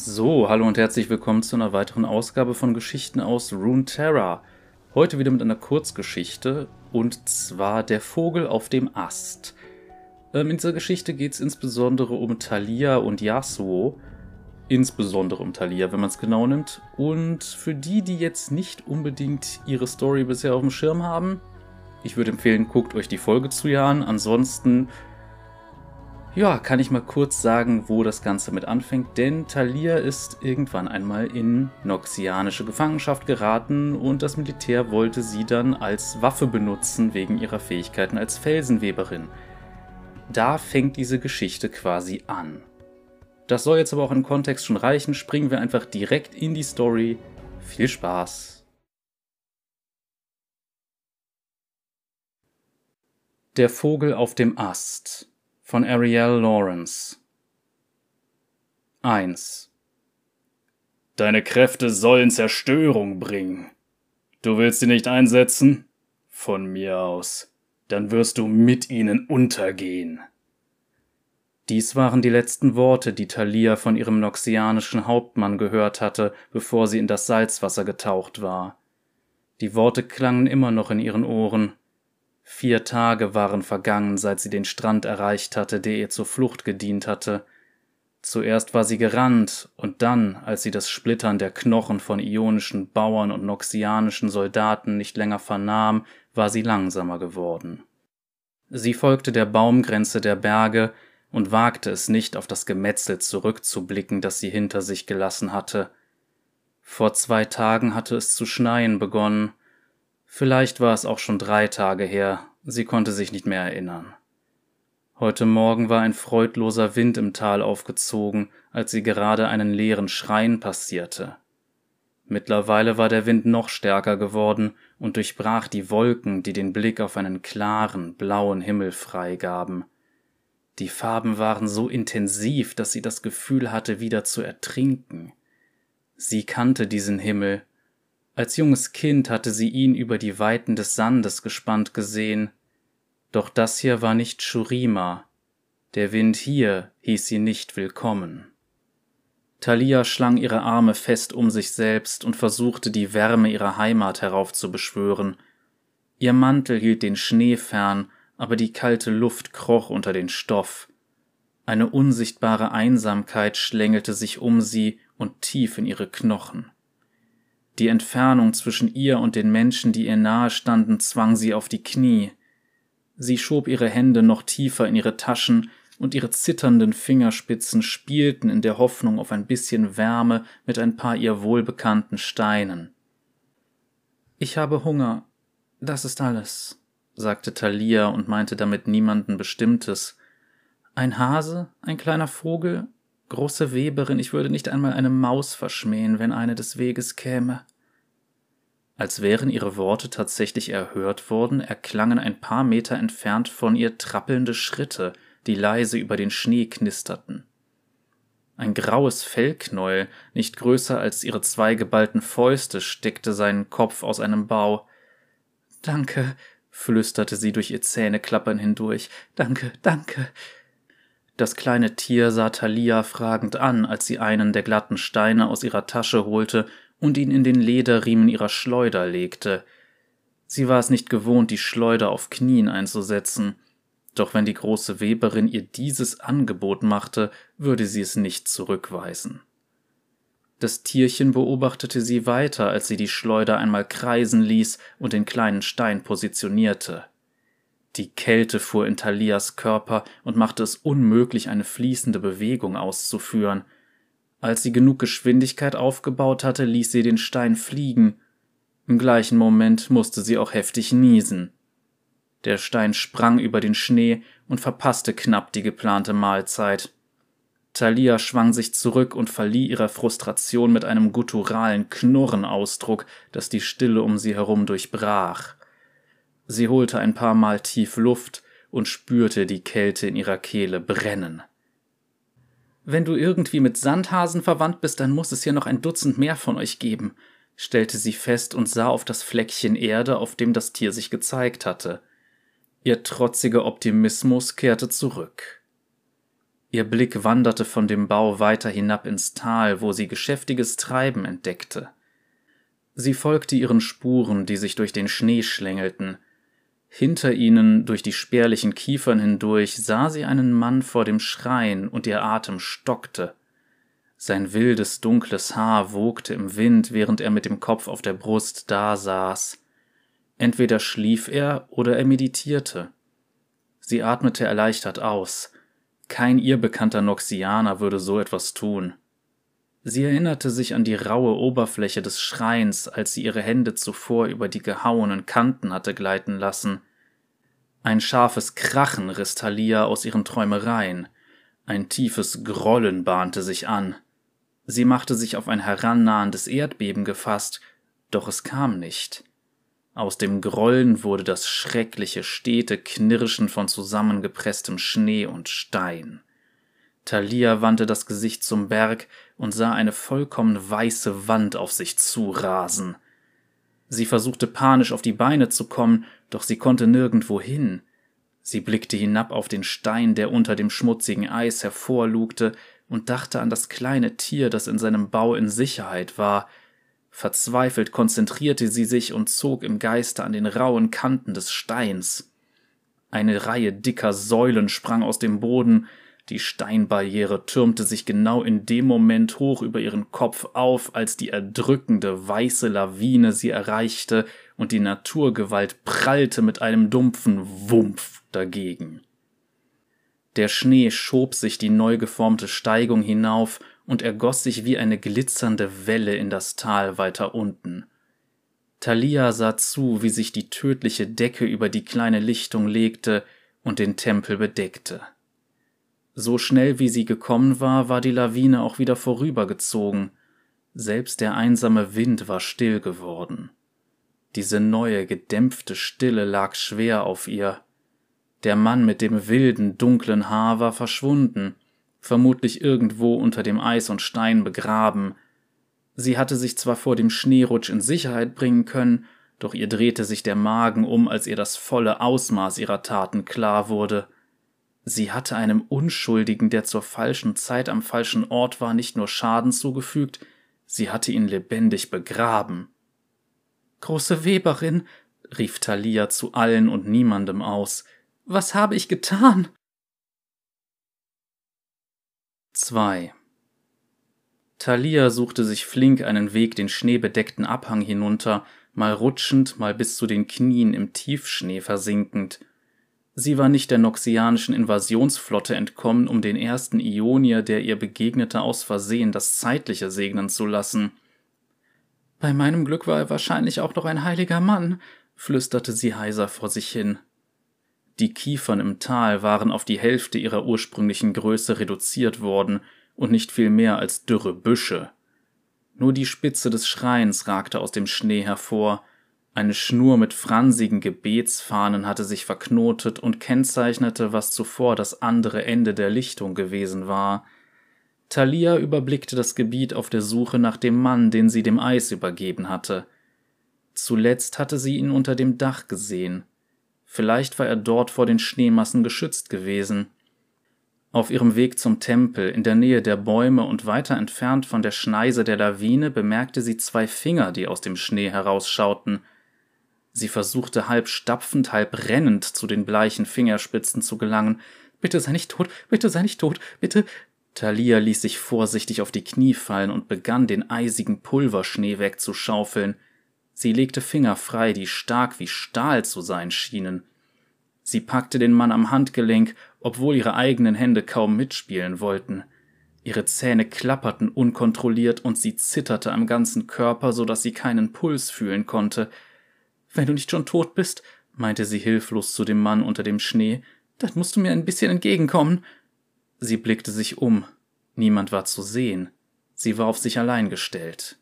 So, hallo und herzlich willkommen zu einer weiteren Ausgabe von Geschichten aus Runeterra. Heute wieder mit einer Kurzgeschichte und zwar Der Vogel auf dem Ast. Ähm, in dieser Geschichte geht es insbesondere um Thalia und Yasuo. Insbesondere um Thalia, wenn man es genau nimmt. Und für die, die jetzt nicht unbedingt ihre Story bisher auf dem Schirm haben, ich würde empfehlen, guckt euch die Folge zu Jahren. Ansonsten ja, kann ich mal kurz sagen, wo das Ganze mit anfängt, denn Thalia ist irgendwann einmal in noxianische Gefangenschaft geraten und das Militär wollte sie dann als Waffe benutzen wegen ihrer Fähigkeiten als Felsenweberin. Da fängt diese Geschichte quasi an. Das soll jetzt aber auch im Kontext schon reichen, springen wir einfach direkt in die Story. Viel Spaß! Der Vogel auf dem Ast von Ariel Lawrence 1 Deine Kräfte sollen Zerstörung bringen. Du willst sie nicht einsetzen? Von mir aus. Dann wirst du mit ihnen untergehen. Dies waren die letzten Worte, die Thalia von ihrem noxianischen Hauptmann gehört hatte, bevor sie in das Salzwasser getaucht war. Die Worte klangen immer noch in ihren Ohren, Vier Tage waren vergangen, seit sie den Strand erreicht hatte, der ihr zur Flucht gedient hatte. Zuerst war sie gerannt, und dann, als sie das Splittern der Knochen von ionischen Bauern und noxianischen Soldaten nicht länger vernahm, war sie langsamer geworden. Sie folgte der Baumgrenze der Berge und wagte es nicht, auf das Gemetzel zurückzublicken, das sie hinter sich gelassen hatte. Vor zwei Tagen hatte es zu schneien begonnen, Vielleicht war es auch schon drei Tage her, sie konnte sich nicht mehr erinnern. Heute Morgen war ein freudloser Wind im Tal aufgezogen, als sie gerade einen leeren Schrein passierte. Mittlerweile war der Wind noch stärker geworden und durchbrach die Wolken, die den Blick auf einen klaren, blauen Himmel freigaben. Die Farben waren so intensiv, dass sie das Gefühl hatte, wieder zu ertrinken. Sie kannte diesen Himmel, als junges Kind hatte sie ihn über die Weiten des Sandes gespannt gesehen. Doch das hier war nicht Shurima. Der Wind hier hieß sie nicht willkommen. Thalia schlang ihre Arme fest um sich selbst und versuchte die Wärme ihrer Heimat heraufzubeschwören. Ihr Mantel hielt den Schnee fern, aber die kalte Luft kroch unter den Stoff. Eine unsichtbare Einsamkeit schlängelte sich um sie und tief in ihre Knochen. Die Entfernung zwischen ihr und den Menschen, die ihr nahe standen, zwang sie auf die Knie. Sie schob ihre Hände noch tiefer in ihre Taschen, und ihre zitternden Fingerspitzen spielten in der Hoffnung auf ein bisschen Wärme mit ein paar ihr wohlbekannten Steinen. Ich habe Hunger. Das ist alles, sagte Thalia und meinte damit niemanden Bestimmtes. Ein Hase, ein kleiner Vogel, Große Weberin, ich würde nicht einmal eine Maus verschmähen, wenn eine des Weges käme. Als wären ihre Worte tatsächlich erhört worden, erklangen ein paar Meter entfernt von ihr trappelnde Schritte, die leise über den Schnee knisterten. Ein graues Fellknäuel, nicht größer als ihre zwei geballten Fäuste, steckte seinen Kopf aus einem Bau. Danke, flüsterte sie durch ihr Zähneklappern hindurch. Danke, danke. Das kleine Tier sah Thalia fragend an, als sie einen der glatten Steine aus ihrer Tasche holte und ihn in den Lederriemen ihrer Schleuder legte. Sie war es nicht gewohnt, die Schleuder auf Knien einzusetzen, doch wenn die große Weberin ihr dieses Angebot machte, würde sie es nicht zurückweisen. Das Tierchen beobachtete sie weiter, als sie die Schleuder einmal kreisen ließ und den kleinen Stein positionierte. Die Kälte fuhr in Thalias Körper und machte es unmöglich, eine fließende Bewegung auszuführen. Als sie genug Geschwindigkeit aufgebaut hatte, ließ sie den Stein fliegen. Im gleichen Moment musste sie auch heftig niesen. Der Stein sprang über den Schnee und verpasste knapp die geplante Mahlzeit. Thalia schwang sich zurück und verlieh ihrer Frustration mit einem gutturalen Knurrenausdruck, das die Stille um sie herum durchbrach. Sie holte ein paar Mal tief Luft und spürte die Kälte in ihrer Kehle brennen. Wenn du irgendwie mit Sandhasen verwandt bist, dann muss es hier noch ein Dutzend mehr von euch geben, stellte sie fest und sah auf das Fleckchen Erde, auf dem das Tier sich gezeigt hatte. Ihr trotziger Optimismus kehrte zurück. Ihr Blick wanderte von dem Bau weiter hinab ins Tal, wo sie geschäftiges Treiben entdeckte. Sie folgte ihren Spuren, die sich durch den Schnee schlängelten. Hinter ihnen, durch die spärlichen Kiefern hindurch, sah sie einen Mann vor dem Schrein, und ihr Atem stockte. Sein wildes, dunkles Haar wogte im Wind, während er mit dem Kopf auf der Brust dasaß. Entweder schlief er oder er meditierte. Sie atmete erleichtert aus. Kein ihr bekannter Noxianer würde so etwas tun. Sie erinnerte sich an die raue Oberfläche des Schreins, als sie ihre Hände zuvor über die gehauenen Kanten hatte gleiten lassen. Ein scharfes Krachen riss Thalia aus ihren Träumereien. Ein tiefes Grollen bahnte sich an. Sie machte sich auf ein herannahendes Erdbeben gefasst, doch es kam nicht. Aus dem Grollen wurde das schreckliche, stete Knirschen von zusammengepresstem Schnee und Stein. Thalia wandte das Gesicht zum Berg und sah eine vollkommen weiße Wand auf sich zurasen. Sie versuchte panisch auf die Beine zu kommen, doch sie konnte nirgendwo hin. Sie blickte hinab auf den Stein, der unter dem schmutzigen Eis hervorlugte, und dachte an das kleine Tier, das in seinem Bau in Sicherheit war, Verzweifelt konzentrierte sie sich und zog im Geiste an den rauen Kanten des Steins. Eine Reihe dicker Säulen sprang aus dem Boden, die Steinbarriere türmte sich genau in dem Moment hoch über ihren Kopf auf, als die erdrückende weiße Lawine sie erreichte und die Naturgewalt prallte mit einem dumpfen Wumpf dagegen. Der Schnee schob sich die neu geformte Steigung hinauf und ergoss sich wie eine glitzernde Welle in das Tal weiter unten. Thalia sah zu, wie sich die tödliche Decke über die kleine Lichtung legte und den Tempel bedeckte. So schnell wie sie gekommen war, war die Lawine auch wieder vorübergezogen, selbst der einsame Wind war still geworden. Diese neue, gedämpfte Stille lag schwer auf ihr. Der Mann mit dem wilden, dunklen Haar war verschwunden, vermutlich irgendwo unter dem Eis und Stein begraben. Sie hatte sich zwar vor dem Schneerutsch in Sicherheit bringen können, doch ihr drehte sich der Magen um, als ihr das volle Ausmaß ihrer Taten klar wurde. Sie hatte einem Unschuldigen, der zur falschen Zeit am falschen Ort war, nicht nur Schaden zugefügt, sie hatte ihn lebendig begraben. Große Weberin, rief Thalia zu allen und niemandem aus, was habe ich getan? 2. Thalia suchte sich flink einen Weg den schneebedeckten Abhang hinunter, mal rutschend, mal bis zu den Knien im Tiefschnee versinkend. Sie war nicht der noxianischen Invasionsflotte entkommen, um den ersten Ionier, der ihr begegnete, aus Versehen das Zeitliche segnen zu lassen. Bei meinem Glück war er wahrscheinlich auch noch ein heiliger Mann, flüsterte sie heiser vor sich hin. Die Kiefern im Tal waren auf die Hälfte ihrer ursprünglichen Größe reduziert worden und nicht viel mehr als dürre Büsche. Nur die Spitze des Schreins ragte aus dem Schnee hervor, eine Schnur mit fransigen Gebetsfahnen hatte sich verknotet und kennzeichnete, was zuvor das andere Ende der Lichtung gewesen war. Thalia überblickte das Gebiet auf der Suche nach dem Mann, den sie dem Eis übergeben hatte. Zuletzt hatte sie ihn unter dem Dach gesehen. Vielleicht war er dort vor den Schneemassen geschützt gewesen. Auf ihrem Weg zum Tempel, in der Nähe der Bäume und weiter entfernt von der Schneise der Lawine, bemerkte sie zwei Finger, die aus dem Schnee herausschauten. Sie versuchte halb stapfend, halb rennend zu den bleichen Fingerspitzen zu gelangen. Bitte sei nicht tot, bitte sei nicht tot, bitte. Thalia ließ sich vorsichtig auf die Knie fallen und begann, den eisigen Pulverschnee wegzuschaufeln. Sie legte Finger frei, die stark wie Stahl zu sein schienen. Sie packte den Mann am Handgelenk, obwohl ihre eigenen Hände kaum mitspielen wollten. Ihre Zähne klapperten unkontrolliert und sie zitterte am ganzen Körper, so dass sie keinen Puls fühlen konnte. Wenn du nicht schon tot bist, meinte sie hilflos zu dem Mann unter dem Schnee, dann musst du mir ein bisschen entgegenkommen. Sie blickte sich um. Niemand war zu sehen. Sie war auf sich allein gestellt.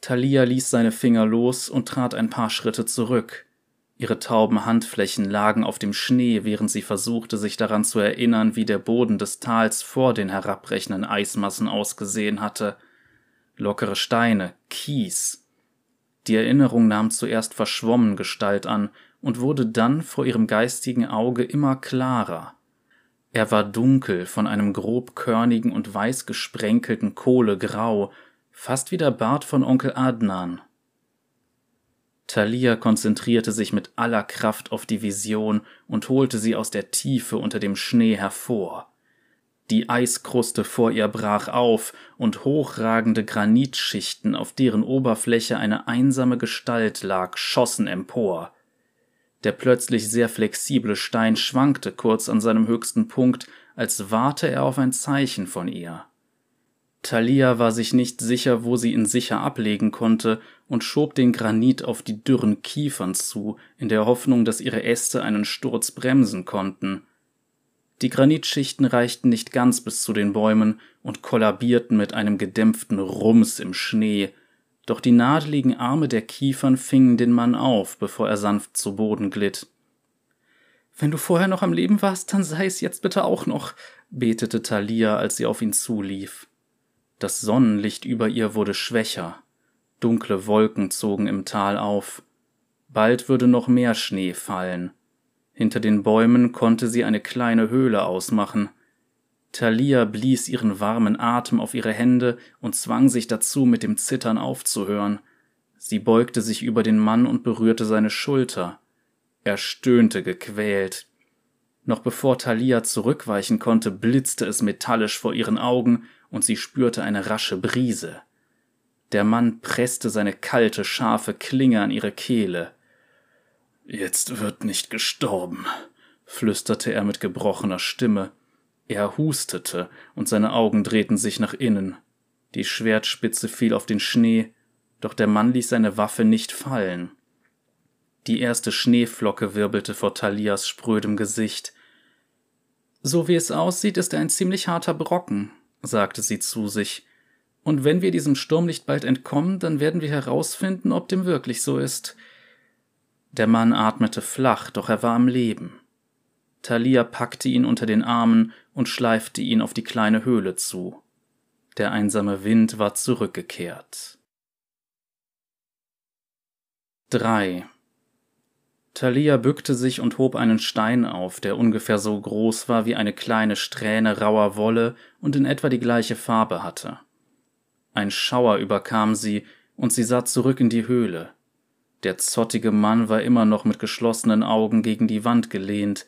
Thalia ließ seine Finger los und trat ein paar Schritte zurück. Ihre tauben Handflächen lagen auf dem Schnee, während sie versuchte, sich daran zu erinnern, wie der Boden des Tals vor den herabbrechenden Eismassen ausgesehen hatte. Lockere Steine, Kies. Die Erinnerung nahm zuerst verschwommen Gestalt an und wurde dann vor ihrem geistigen Auge immer klarer. Er war dunkel, von einem grobkörnigen und weiß gesprenkelten Kohlegrau, fast wie der Bart von Onkel Adnan. Thalia konzentrierte sich mit aller Kraft auf die Vision und holte sie aus der Tiefe unter dem Schnee hervor. Die Eiskruste vor ihr brach auf, und hochragende Granitschichten, auf deren Oberfläche eine einsame Gestalt lag, schossen empor. Der plötzlich sehr flexible Stein schwankte kurz an seinem höchsten Punkt, als warte er auf ein Zeichen von ihr. Thalia war sich nicht sicher, wo sie ihn sicher ablegen konnte, und schob den Granit auf die dürren Kiefern zu, in der Hoffnung, dass ihre Äste einen Sturz bremsen konnten. Die Granitschichten reichten nicht ganz bis zu den Bäumen und kollabierten mit einem gedämpften Rums im Schnee, doch die nadeligen Arme der Kiefern fingen den Mann auf, bevor er sanft zu Boden glitt. Wenn du vorher noch am Leben warst, dann sei es jetzt bitte auch noch, betete Thalia, als sie auf ihn zulief. Das Sonnenlicht über ihr wurde schwächer. Dunkle Wolken zogen im Tal auf. Bald würde noch mehr Schnee fallen. Hinter den Bäumen konnte sie eine kleine Höhle ausmachen. Thalia blies ihren warmen Atem auf ihre Hände und zwang sich dazu, mit dem Zittern aufzuhören. Sie beugte sich über den Mann und berührte seine Schulter. Er stöhnte gequält. Noch bevor Thalia zurückweichen konnte, blitzte es metallisch vor ihren Augen und sie spürte eine rasche Brise. Der Mann presste seine kalte, scharfe Klinge an ihre Kehle. Jetzt wird nicht gestorben, flüsterte er mit gebrochener Stimme. Er hustete, und seine Augen drehten sich nach innen. Die Schwertspitze fiel auf den Schnee, doch der Mann ließ seine Waffe nicht fallen. Die erste Schneeflocke wirbelte vor Thalias sprödem Gesicht. So wie es aussieht, ist er ein ziemlich harter Brocken, sagte sie zu sich. Und wenn wir diesem Sturm nicht bald entkommen, dann werden wir herausfinden, ob dem wirklich so ist. Der Mann atmete flach, doch er war am Leben. Thalia packte ihn unter den Armen und schleifte ihn auf die kleine Höhle zu. Der einsame Wind war zurückgekehrt. 3. Thalia bückte sich und hob einen Stein auf, der ungefähr so groß war wie eine kleine Strähne rauer Wolle und in etwa die gleiche Farbe hatte. Ein Schauer überkam sie, und sie sah zurück in die Höhle. Der zottige Mann war immer noch mit geschlossenen Augen gegen die Wand gelehnt.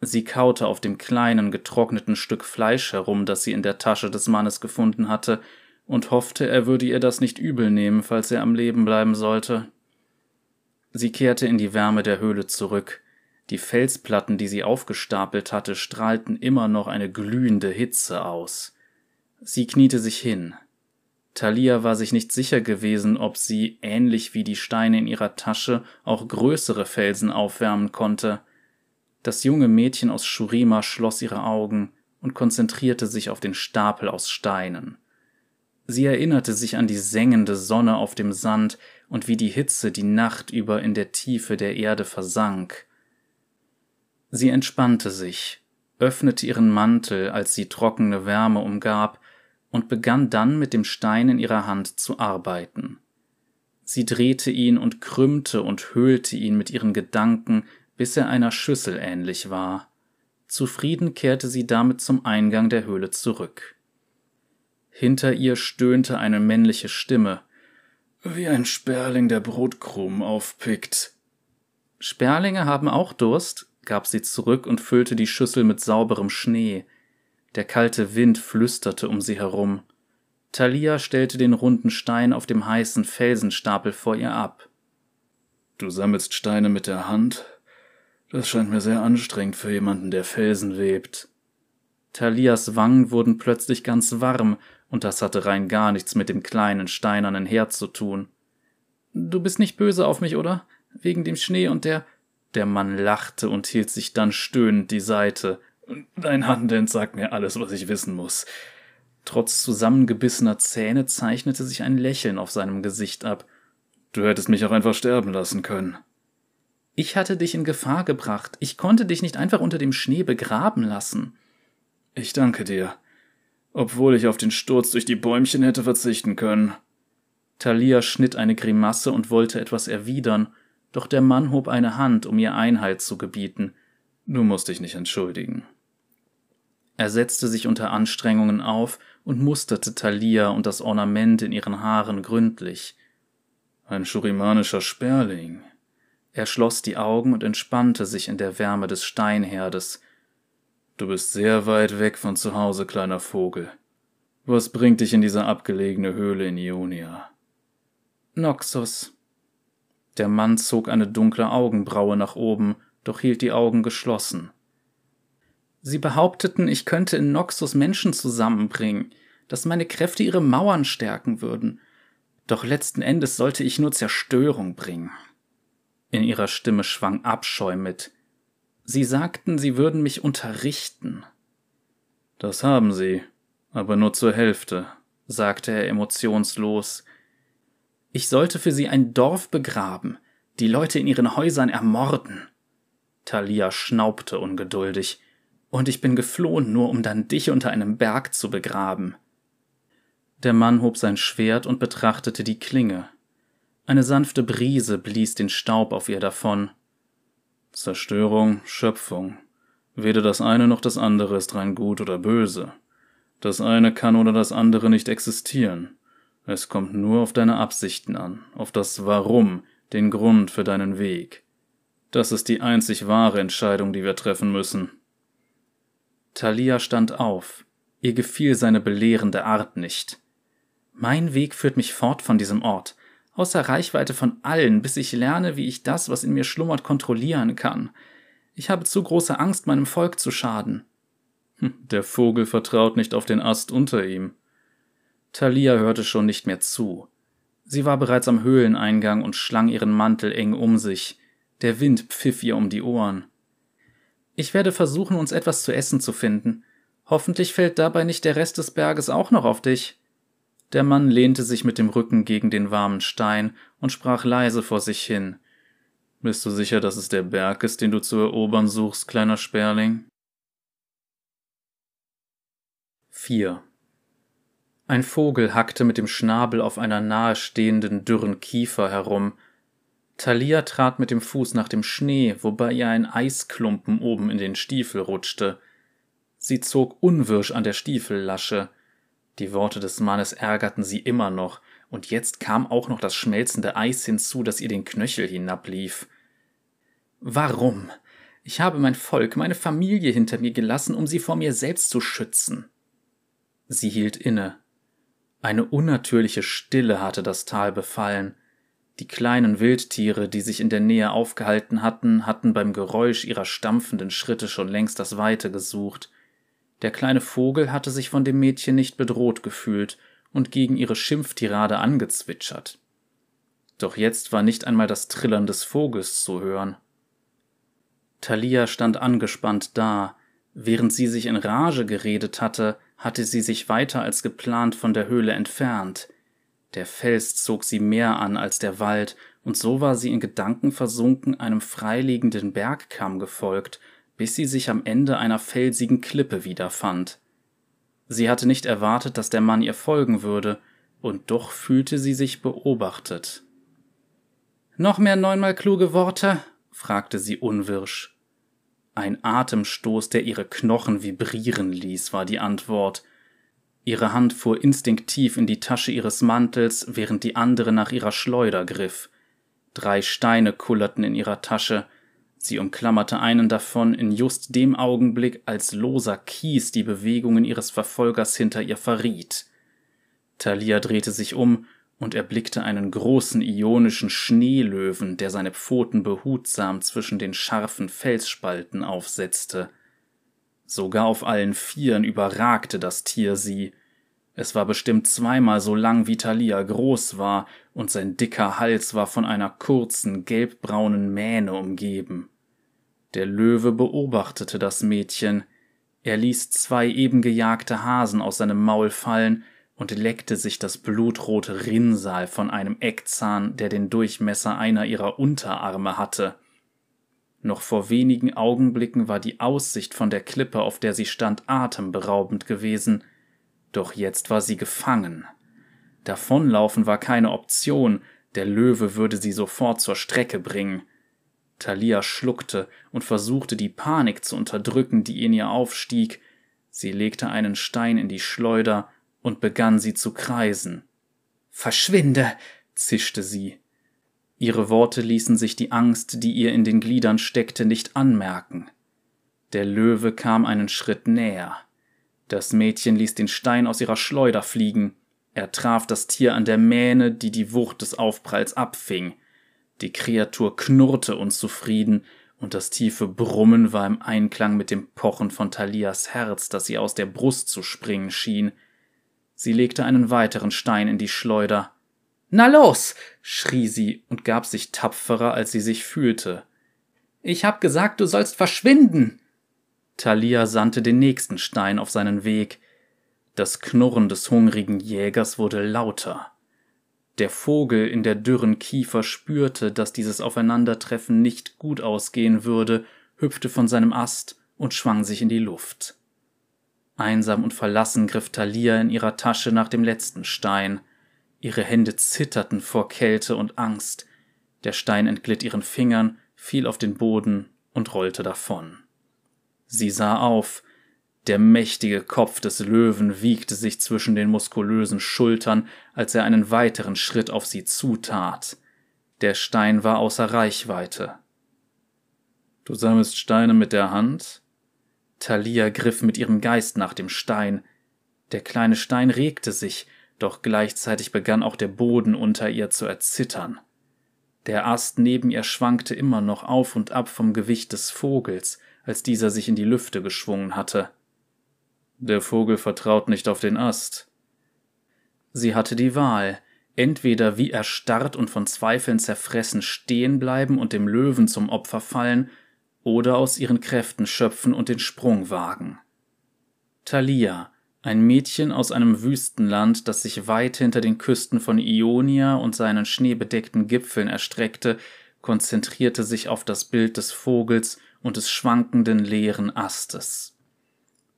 Sie kaute auf dem kleinen, getrockneten Stück Fleisch herum, das sie in der Tasche des Mannes gefunden hatte, und hoffte, er würde ihr das nicht übel nehmen, falls er am Leben bleiben sollte. Sie kehrte in die Wärme der Höhle zurück. Die Felsplatten, die sie aufgestapelt hatte, strahlten immer noch eine glühende Hitze aus. Sie kniete sich hin. Thalia war sich nicht sicher gewesen, ob sie, ähnlich wie die Steine in ihrer Tasche, auch größere Felsen aufwärmen konnte. Das junge Mädchen aus Shurima schloss ihre Augen und konzentrierte sich auf den Stapel aus Steinen. Sie erinnerte sich an die sengende Sonne auf dem Sand und wie die Hitze die Nacht über in der Tiefe der Erde versank. Sie entspannte sich, öffnete ihren Mantel, als sie trockene Wärme umgab, und begann dann mit dem Stein in ihrer Hand zu arbeiten. Sie drehte ihn und krümmte und höhlte ihn mit ihren Gedanken, bis er einer Schüssel ähnlich war. Zufrieden kehrte sie damit zum Eingang der Höhle zurück. Hinter ihr stöhnte eine männliche Stimme. Wie ein Sperling, der Brotkrumen aufpickt. Sperlinge haben auch Durst, gab sie zurück und füllte die Schüssel mit sauberem Schnee. Der kalte Wind flüsterte um sie herum. Thalia stellte den runden Stein auf dem heißen Felsenstapel vor ihr ab. Du sammelst Steine mit der Hand? Das scheint mir sehr anstrengend für jemanden, der Felsen webt. Thalias Wangen wurden plötzlich ganz warm, und das hatte rein gar nichts mit dem kleinen steinernen Herd zu tun. Du bist nicht böse auf mich, oder? Wegen dem Schnee und der. Der Mann lachte und hielt sich dann stöhnend die Seite. Dein Handend sagt mir alles, was ich wissen muss. Trotz zusammengebissener Zähne zeichnete sich ein Lächeln auf seinem Gesicht ab. Du hättest mich auch einfach sterben lassen können. Ich hatte dich in Gefahr gebracht. Ich konnte dich nicht einfach unter dem Schnee begraben lassen. Ich danke dir. Obwohl ich auf den Sturz durch die Bäumchen hätte verzichten können. Thalia schnitt eine Grimasse und wollte etwas erwidern, doch der Mann hob eine Hand, um ihr Einhalt zu gebieten. Du musst dich nicht entschuldigen. Er setzte sich unter Anstrengungen auf und musterte Thalia und das Ornament in ihren Haaren gründlich. Ein schurimanischer Sperling. Er schloss die Augen und entspannte sich in der Wärme des Steinherdes. Du bist sehr weit weg von zu Hause, kleiner Vogel. Was bringt dich in diese abgelegene Höhle in Ionia? Noxus. Der Mann zog eine dunkle Augenbraue nach oben, doch hielt die Augen geschlossen. Sie behaupteten, ich könnte in Noxus Menschen zusammenbringen, dass meine Kräfte ihre Mauern stärken würden. Doch letzten Endes sollte ich nur Zerstörung bringen. In ihrer Stimme schwang Abscheu mit. Sie sagten, sie würden mich unterrichten. Das haben sie, aber nur zur Hälfte, sagte er emotionslos. Ich sollte für sie ein Dorf begraben, die Leute in ihren Häusern ermorden. Thalia schnaubte ungeduldig. Und ich bin geflohen, nur um dann dich unter einem Berg zu begraben. Der Mann hob sein Schwert und betrachtete die Klinge. Eine sanfte Brise blies den Staub auf ihr davon. Zerstörung, Schöpfung. Weder das eine noch das andere ist rein gut oder böse. Das eine kann oder das andere nicht existieren. Es kommt nur auf deine Absichten an, auf das Warum, den Grund für deinen Weg. Das ist die einzig wahre Entscheidung, die wir treffen müssen. Thalia stand auf. Ihr gefiel seine belehrende Art nicht. Mein Weg führt mich fort von diesem Ort, außer Reichweite von allen, bis ich lerne, wie ich das, was in mir schlummert, kontrollieren kann. Ich habe zu große Angst, meinem Volk zu schaden. Hm, der Vogel vertraut nicht auf den Ast unter ihm. Thalia hörte schon nicht mehr zu. Sie war bereits am Höhleneingang und schlang ihren Mantel eng um sich. Der Wind pfiff ihr um die Ohren. Ich werde versuchen, uns etwas zu essen zu finden. Hoffentlich fällt dabei nicht der Rest des Berges auch noch auf dich. Der Mann lehnte sich mit dem Rücken gegen den warmen Stein und sprach leise vor sich hin. Bist du sicher, dass es der Berg ist, den du zu erobern suchst, kleiner Sperling? 4. Ein Vogel hackte mit dem Schnabel auf einer nahestehenden dürren Kiefer herum, Thalia trat mit dem Fuß nach dem Schnee, wobei ihr ein Eisklumpen oben in den Stiefel rutschte. Sie zog unwirsch an der Stiefellasche. Die Worte des Mannes ärgerten sie immer noch, und jetzt kam auch noch das schmelzende Eis hinzu, das ihr den Knöchel hinablief. Warum? Ich habe mein Volk, meine Familie hinter mir gelassen, um sie vor mir selbst zu schützen. Sie hielt inne. Eine unnatürliche Stille hatte das Tal befallen. Die kleinen Wildtiere, die sich in der Nähe aufgehalten hatten, hatten beim Geräusch ihrer stampfenden Schritte schon längst das Weite gesucht. Der kleine Vogel hatte sich von dem Mädchen nicht bedroht gefühlt und gegen ihre Schimpftirade angezwitschert. Doch jetzt war nicht einmal das Trillern des Vogels zu hören. Thalia stand angespannt da. Während sie sich in Rage geredet hatte, hatte sie sich weiter als geplant von der Höhle entfernt. Der Fels zog sie mehr an als der Wald, und so war sie in Gedanken versunken einem freiliegenden Bergkamm gefolgt, bis sie sich am Ende einer felsigen Klippe wiederfand. Sie hatte nicht erwartet, dass der Mann ihr folgen würde, und doch fühlte sie sich beobachtet. Noch mehr neunmal kluge Worte? fragte sie unwirsch. Ein Atemstoß, der ihre Knochen vibrieren ließ, war die Antwort, Ihre Hand fuhr instinktiv in die Tasche ihres Mantels, während die andere nach ihrer Schleuder griff. Drei Steine kullerten in ihrer Tasche. Sie umklammerte einen davon in just dem Augenblick, als loser Kies die Bewegungen ihres Verfolgers hinter ihr verriet. Thalia drehte sich um und erblickte einen großen ionischen Schneelöwen, der seine Pfoten behutsam zwischen den scharfen Felsspalten aufsetzte. Sogar auf allen Vieren überragte das Tier sie. Es war bestimmt zweimal so lang wie Thalia groß war, und sein dicker Hals war von einer kurzen, gelbbraunen Mähne umgeben. Der Löwe beobachtete das Mädchen. Er ließ zwei eben gejagte Hasen aus seinem Maul fallen und leckte sich das blutrote Rinnsal von einem Eckzahn, der den Durchmesser einer ihrer Unterarme hatte. Noch vor wenigen Augenblicken war die Aussicht von der Klippe, auf der sie stand, atemberaubend gewesen, doch jetzt war sie gefangen. Davonlaufen war keine Option, der Löwe würde sie sofort zur Strecke bringen. Thalia schluckte und versuchte die Panik zu unterdrücken, die in ihr aufstieg. Sie legte einen Stein in die Schleuder und begann sie zu kreisen. Verschwinde, zischte sie. Ihre Worte ließen sich die Angst, die ihr in den Gliedern steckte, nicht anmerken. Der Löwe kam einen Schritt näher. Das Mädchen ließ den Stein aus ihrer Schleuder fliegen. Er traf das Tier an der Mähne, die die Wucht des Aufpralls abfing. Die Kreatur knurrte unzufrieden, und das tiefe Brummen war im Einklang mit dem Pochen von Thalias Herz, das ihr aus der Brust zu springen schien. Sie legte einen weiteren Stein in die Schleuder. Na los! schrie sie und gab sich tapferer, als sie sich fühlte. Ich hab gesagt, du sollst verschwinden! Thalia sandte den nächsten Stein auf seinen Weg. Das Knurren des hungrigen Jägers wurde lauter. Der Vogel in der dürren Kiefer spürte, dass dieses Aufeinandertreffen nicht gut ausgehen würde, hüpfte von seinem Ast und schwang sich in die Luft. Einsam und verlassen griff Thalia in ihrer Tasche nach dem letzten Stein. Ihre Hände zitterten vor Kälte und Angst. Der Stein entglitt ihren Fingern, fiel auf den Boden und rollte davon. Sie sah auf. Der mächtige Kopf des Löwen wiegte sich zwischen den muskulösen Schultern, als er einen weiteren Schritt auf sie zutat. Der Stein war außer Reichweite. Du sammelst Steine mit der Hand? Thalia griff mit ihrem Geist nach dem Stein. Der kleine Stein regte sich, doch gleichzeitig begann auch der Boden unter ihr zu erzittern. Der Ast neben ihr schwankte immer noch auf und ab vom Gewicht des Vogels, als dieser sich in die Lüfte geschwungen hatte. Der Vogel vertraut nicht auf den Ast. Sie hatte die Wahl, entweder wie erstarrt und von Zweifeln zerfressen stehen bleiben und dem Löwen zum Opfer fallen, oder aus ihren Kräften schöpfen und den Sprung wagen. Thalia, ein Mädchen aus einem Wüstenland, das sich weit hinter den Küsten von Ionia und seinen schneebedeckten Gipfeln erstreckte, konzentrierte sich auf das Bild des Vogels und des schwankenden leeren Astes.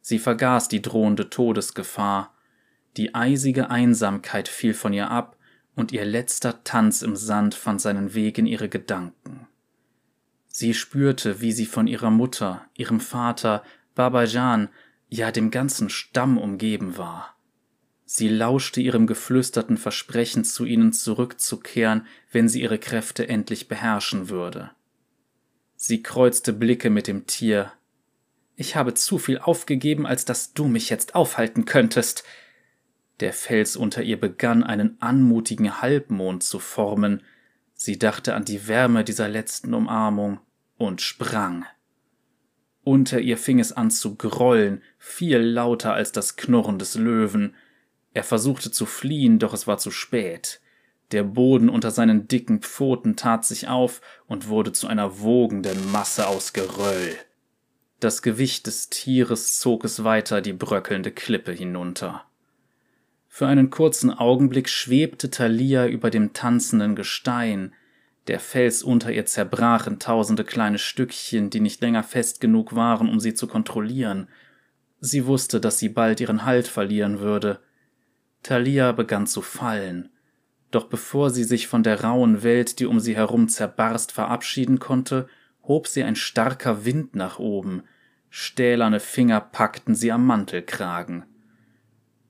Sie vergaß die drohende Todesgefahr, die eisige Einsamkeit fiel von ihr ab, und ihr letzter Tanz im Sand fand seinen Weg in ihre Gedanken. Sie spürte, wie sie von ihrer Mutter, ihrem Vater, Babajan, ja dem ganzen Stamm umgeben war. Sie lauschte ihrem geflüsterten Versprechen, zu ihnen zurückzukehren, wenn sie ihre Kräfte endlich beherrschen würde. Sie kreuzte Blicke mit dem Tier. Ich habe zu viel aufgegeben, als dass du mich jetzt aufhalten könntest. Der Fels unter ihr begann einen anmutigen Halbmond zu formen. Sie dachte an die Wärme dieser letzten Umarmung und sprang. Unter ihr fing es an zu grollen, viel lauter als das Knurren des Löwen. Er versuchte zu fliehen, doch es war zu spät. Der Boden unter seinen dicken Pfoten tat sich auf und wurde zu einer wogenden Masse aus Geröll. Das Gewicht des Tieres zog es weiter die bröckelnde Klippe hinunter. Für einen kurzen Augenblick schwebte Thalia über dem tanzenden Gestein, der Fels unter ihr zerbrach in tausende kleine Stückchen, die nicht länger fest genug waren, um sie zu kontrollieren. Sie wusste, dass sie bald ihren Halt verlieren würde. Thalia begann zu fallen. Doch bevor sie sich von der rauen Welt, die um sie herum zerbarst, verabschieden konnte, hob sie ein starker Wind nach oben. Stählerne Finger packten sie am Mantelkragen.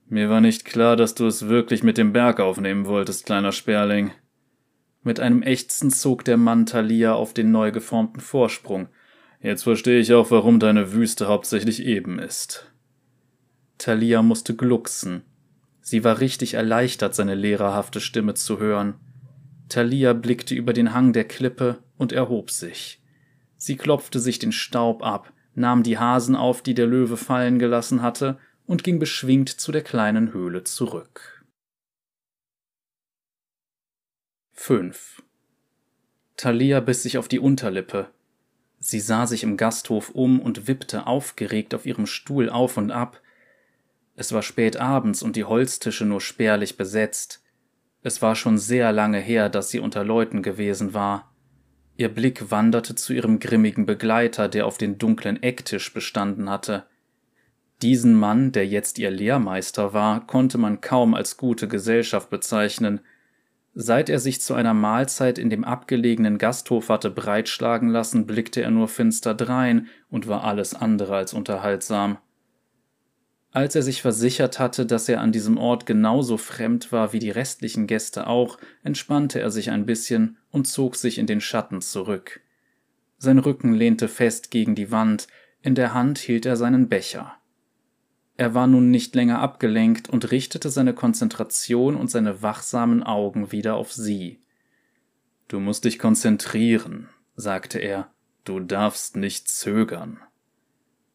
Mir war nicht klar, dass du es wirklich mit dem Berg aufnehmen wolltest, kleiner Sperling, mit einem Ächzen zog der Mann Thalia auf den neu geformten Vorsprung. Jetzt verstehe ich auch, warum deine Wüste hauptsächlich eben ist. Thalia musste glucksen. Sie war richtig erleichtert, seine lehrerhafte Stimme zu hören. Thalia blickte über den Hang der Klippe und erhob sich. Sie klopfte sich den Staub ab, nahm die Hasen auf, die der Löwe fallen gelassen hatte, und ging beschwingt zu der kleinen Höhle zurück. 5. Thalia biss sich auf die Unterlippe. Sie sah sich im Gasthof um und wippte aufgeregt auf ihrem Stuhl auf und ab. Es war spät abends und die Holztische nur spärlich besetzt. Es war schon sehr lange her, dass sie unter Leuten gewesen war. Ihr Blick wanderte zu ihrem grimmigen Begleiter, der auf den dunklen Ecktisch bestanden hatte. Diesen Mann, der jetzt ihr Lehrmeister war, konnte man kaum als gute Gesellschaft bezeichnen, Seit er sich zu einer Mahlzeit in dem abgelegenen Gasthof hatte breitschlagen lassen, blickte er nur finster drein und war alles andere als unterhaltsam. Als er sich versichert hatte, dass er an diesem Ort genauso fremd war wie die restlichen Gäste auch, entspannte er sich ein bisschen und zog sich in den Schatten zurück. Sein Rücken lehnte fest gegen die Wand, in der Hand hielt er seinen Becher. Er war nun nicht länger abgelenkt und richtete seine Konzentration und seine wachsamen Augen wieder auf sie. Du musst dich konzentrieren, sagte er, du darfst nicht zögern.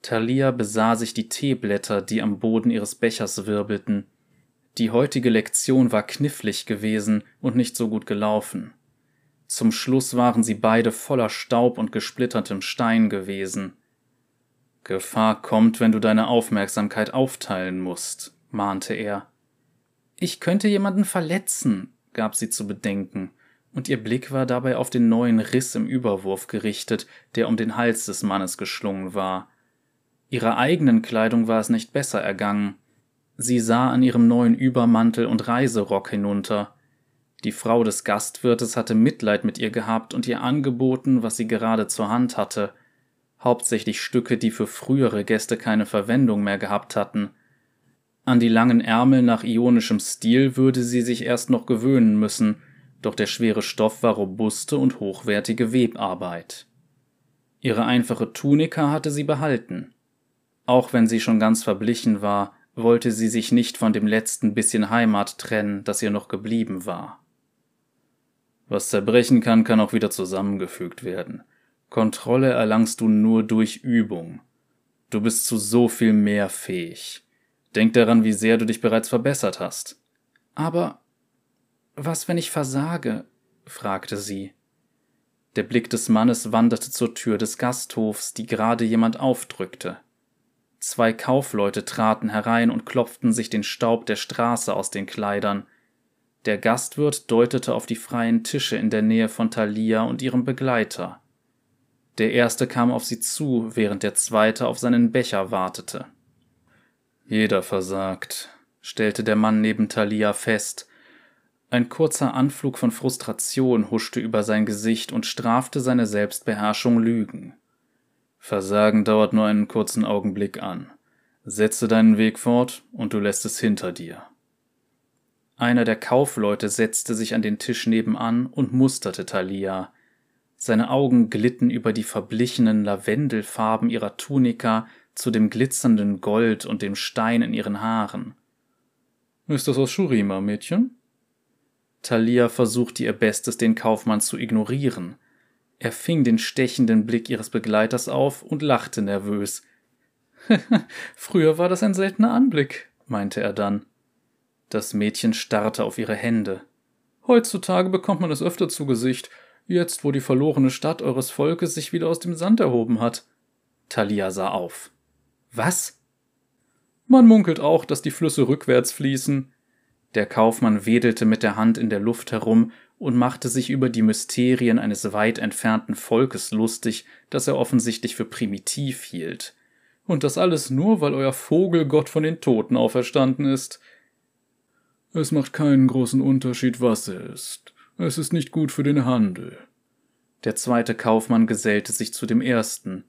Thalia besah sich die Teeblätter, die am Boden ihres Bechers wirbelten. Die heutige Lektion war knifflig gewesen und nicht so gut gelaufen. Zum Schluss waren sie beide voller Staub und gesplittertem Stein gewesen. Gefahr kommt, wenn du deine Aufmerksamkeit aufteilen musst, mahnte er. Ich könnte jemanden verletzen, gab sie zu bedenken, und ihr Blick war dabei auf den neuen Riss im Überwurf gerichtet, der um den Hals des Mannes geschlungen war. Ihrer eigenen Kleidung war es nicht besser ergangen. Sie sah an ihrem neuen Übermantel und Reiserock hinunter. Die Frau des Gastwirtes hatte Mitleid mit ihr gehabt und ihr angeboten, was sie gerade zur Hand hatte, hauptsächlich Stücke, die für frühere Gäste keine Verwendung mehr gehabt hatten. An die langen Ärmel nach ionischem Stil würde sie sich erst noch gewöhnen müssen, doch der schwere Stoff war robuste und hochwertige Webarbeit. Ihre einfache Tunika hatte sie behalten. Auch wenn sie schon ganz verblichen war, wollte sie sich nicht von dem letzten bisschen Heimat trennen, das ihr noch geblieben war. Was zerbrechen kann, kann auch wieder zusammengefügt werden. Kontrolle erlangst du nur durch Übung. Du bist zu so viel mehr fähig. Denk daran, wie sehr du dich bereits verbessert hast. Aber was, wenn ich versage? fragte sie. Der Blick des Mannes wanderte zur Tür des Gasthofs, die gerade jemand aufdrückte. Zwei Kaufleute traten herein und klopften sich den Staub der Straße aus den Kleidern. Der Gastwirt deutete auf die freien Tische in der Nähe von Thalia und ihrem Begleiter. Der erste kam auf sie zu, während der zweite auf seinen Becher wartete. Jeder versagt, stellte der Mann neben Thalia fest. Ein kurzer Anflug von Frustration huschte über sein Gesicht und strafte seine Selbstbeherrschung Lügen. Versagen dauert nur einen kurzen Augenblick an. Setze deinen Weg fort und du lässt es hinter dir. Einer der Kaufleute setzte sich an den Tisch nebenan und musterte Thalia. Seine Augen glitten über die verblichenen Lavendelfarben ihrer Tunika zu dem glitzernden Gold und dem Stein in ihren Haaren. Ist das aus Shurima, Mädchen? Thalia versuchte ihr Bestes, den Kaufmann zu ignorieren. Er fing den stechenden Blick ihres Begleiters auf und lachte nervös. Früher war das ein seltener Anblick, meinte er dann. Das Mädchen starrte auf ihre Hände. Heutzutage bekommt man es öfter zu Gesicht, jetzt wo die verlorene Stadt eures Volkes sich wieder aus dem Sand erhoben hat. Thalia sah auf. Was? Man munkelt auch, dass die Flüsse rückwärts fließen. Der Kaufmann wedelte mit der Hand in der Luft herum und machte sich über die Mysterien eines weit entfernten Volkes lustig, das er offensichtlich für primitiv hielt. Und das alles nur, weil euer Vogelgott von den Toten auferstanden ist. Es macht keinen großen Unterschied, was er ist. Es ist nicht gut für den Handel. Der zweite Kaufmann gesellte sich zu dem ersten.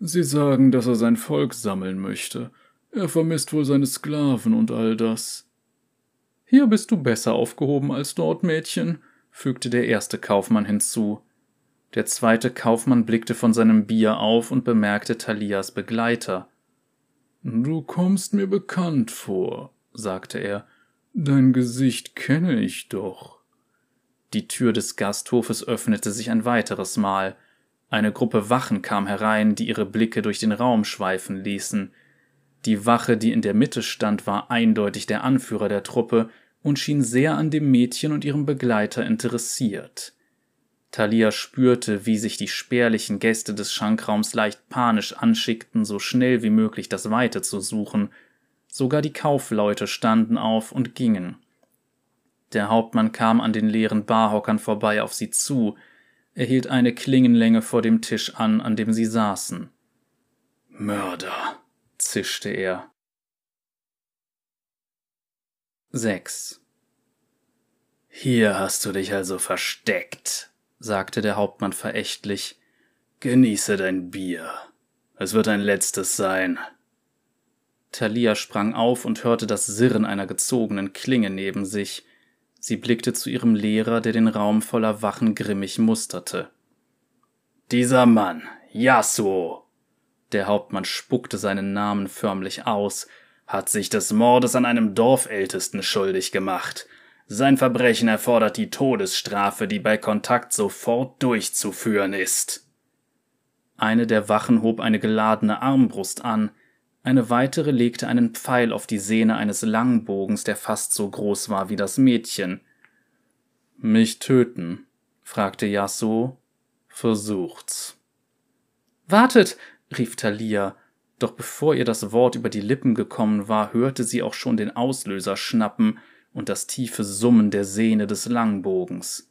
Sie sagen, dass er sein Volk sammeln möchte. Er vermisst wohl seine Sklaven und all das. Hier bist du besser aufgehoben als dort, Mädchen fügte der erste Kaufmann hinzu. Der zweite Kaufmann blickte von seinem Bier auf und bemerkte Thalias Begleiter. Du kommst mir bekannt vor, sagte er. Dein Gesicht kenne ich doch. Die Tür des Gasthofes öffnete sich ein weiteres Mal. Eine Gruppe Wachen kam herein, die ihre Blicke durch den Raum schweifen ließen. Die Wache, die in der Mitte stand, war eindeutig der Anführer der Truppe, und schien sehr an dem Mädchen und ihrem Begleiter interessiert. Thalia spürte, wie sich die spärlichen Gäste des Schankraums leicht panisch anschickten, so schnell wie möglich das Weite zu suchen. Sogar die Kaufleute standen auf und gingen. Der Hauptmann kam an den leeren Barhockern vorbei auf sie zu. Er hielt eine Klingenlänge vor dem Tisch an, an dem sie saßen. Mörder, zischte er. 6. Hier hast du dich also versteckt, sagte der Hauptmann verächtlich. Genieße dein Bier. Es wird ein letztes sein. Thalia sprang auf und hörte das Sirren einer gezogenen Klinge neben sich. Sie blickte zu ihrem Lehrer, der den Raum voller Wachen grimmig musterte. Dieser Mann, Yasuo, der Hauptmann spuckte seinen Namen förmlich aus, hat sich des Mordes an einem Dorfältesten schuldig gemacht. Sein Verbrechen erfordert die Todesstrafe, die bei Kontakt sofort durchzuführen ist. Eine der Wachen hob eine geladene Armbrust an, eine weitere legte einen Pfeil auf die Sehne eines Langbogens, der fast so groß war wie das Mädchen. Mich töten? fragte Yasuo. Versucht's. Wartet, rief Thalia, doch bevor ihr das Wort über die Lippen gekommen war, hörte sie auch schon den Auslöser schnappen und das tiefe Summen der Sehne des Langbogens.